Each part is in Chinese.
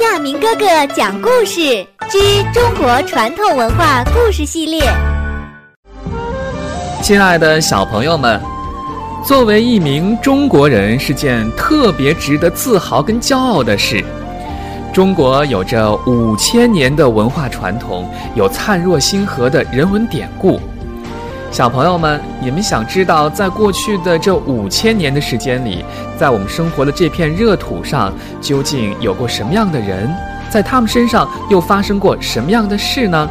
亚明哥哥讲故事之中国传统文化故事系列。亲爱的小朋友们，作为一名中国人是件特别值得自豪跟骄傲的事。中国有着五千年的文化传统，有灿若星河的人文典故。小朋友们，你们想知道，在过去的这五千年的时间里，在我们生活的这片热土上，究竟有过什么样的人？在他们身上又发生过什么样的事呢？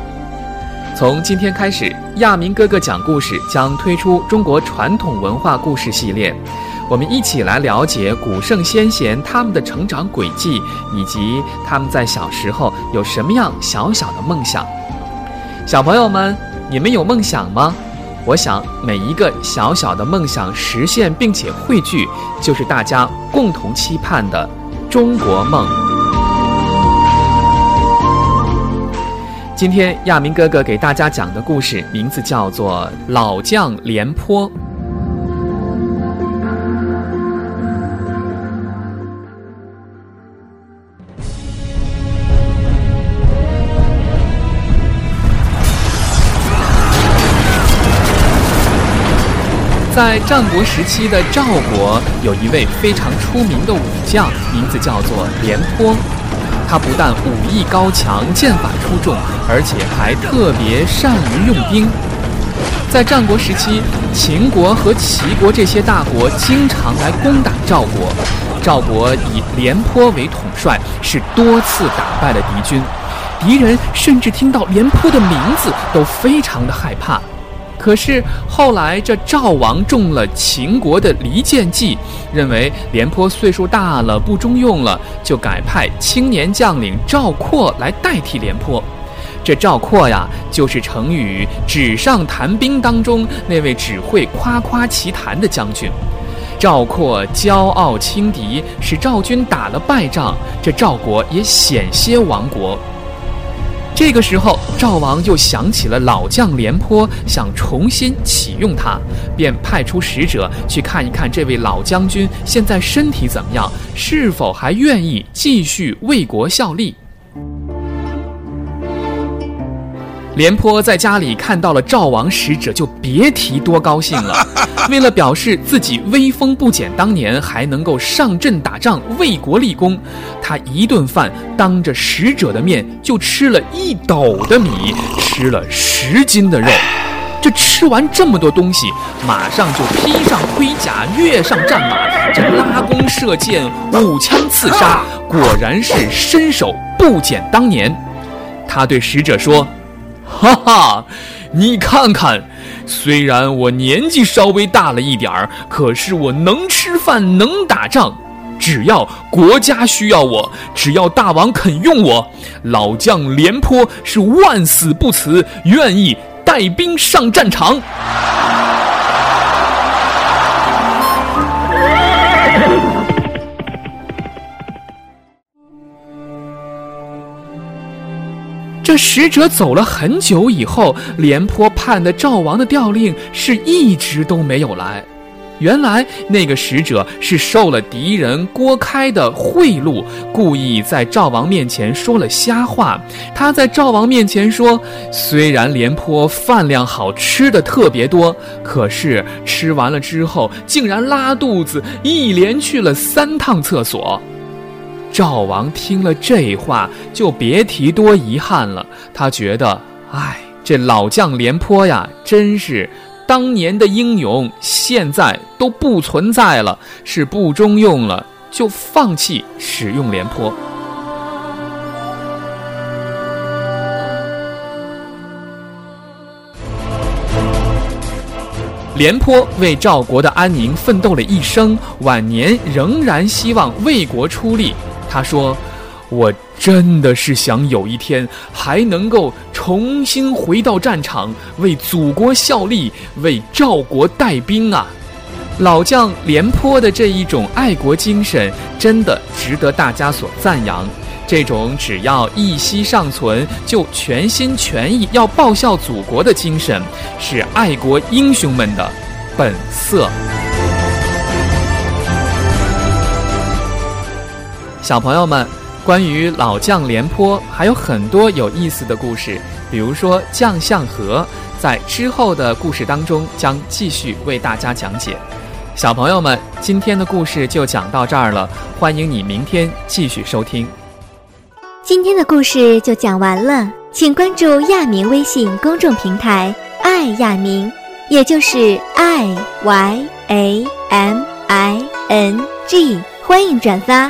从今天开始，亚明哥哥讲故事将推出中国传统文化故事系列，我们一起来了解古圣先贤他们的成长轨迹，以及他们在小时候有什么样小小的梦想。小朋友们，你们有梦想吗？我想，每一个小小的梦想实现并且汇聚，就是大家共同期盼的中国梦。今天亚明哥哥给大家讲的故事名字叫做《老将廉颇》。在战国时期的赵国，有一位非常出名的武将，名字叫做廉颇。他不但武艺高强、剑法出众，而且还特别善于用兵。在战国时期，秦国和齐国这些大国经常来攻打赵国，赵国以廉颇为统帅，是多次打败了敌军。敌人甚至听到廉颇的名字都非常的害怕。可是后来，这赵王中了秦国的离间计，认为廉颇岁数大了不中用了，就改派青年将领赵括来代替廉颇。这赵括呀，就是成语“纸上谈兵”当中那位只会夸夸其谈的将军。赵括骄傲轻敌，使赵军打了败仗，这赵国也险些亡国。这个时候，赵王又想起了老将廉颇，想重新启用他，便派出使者去看一看这位老将军现在身体怎么样，是否还愿意继续为国效力。廉颇在家里看到了赵王使者，就别提多高兴了。为了表示自己威风不减当年，还能够上阵打仗为国立功，他一顿饭当着使者的面就吃了一斗的米，吃了十斤的肉。这吃完这么多东西，马上就披上盔甲，跃上战马，这拉弓射箭，舞枪刺杀，果然是身手不减当年。他对使者说。哈哈，你看看，虽然我年纪稍微大了一点儿，可是我能吃饭，能打仗。只要国家需要我，只要大王肯用我，老将廉颇是万死不辞，愿意带兵上战场。这使者走了很久以后，廉颇盼的赵王的调令是一直都没有来。原来那个使者是受了敌人郭开的贿赂，故意在赵王面前说了瞎话。他在赵王面前说，虽然廉颇饭量好吃的特别多，可是吃完了之后竟然拉肚子，一连去了三趟厕所。赵王听了这话，就别提多遗憾了。他觉得，哎，这老将廉颇呀，真是当年的英勇，现在都不存在了，是不中用了，就放弃使用廉颇。廉颇为赵国的安宁奋斗了一生，晚年仍然希望为国出力。他说：“我真的是想有一天还能够重新回到战场，为祖国效力，为赵国带兵啊！”老将廉颇的这一种爱国精神，真的值得大家所赞扬。这种只要一息尚存，就全心全意要报效祖国的精神，是爱国英雄们的本色。小朋友们，关于老将廉颇还有很多有意思的故事，比如说将相和，在之后的故事当中将继续为大家讲解。小朋友们，今天的故事就讲到这儿了，欢迎你明天继续收听。今天的故事就讲完了，请关注亚明微信公众平台“爱亚明”，也就是 i y a m i n g，欢迎转发。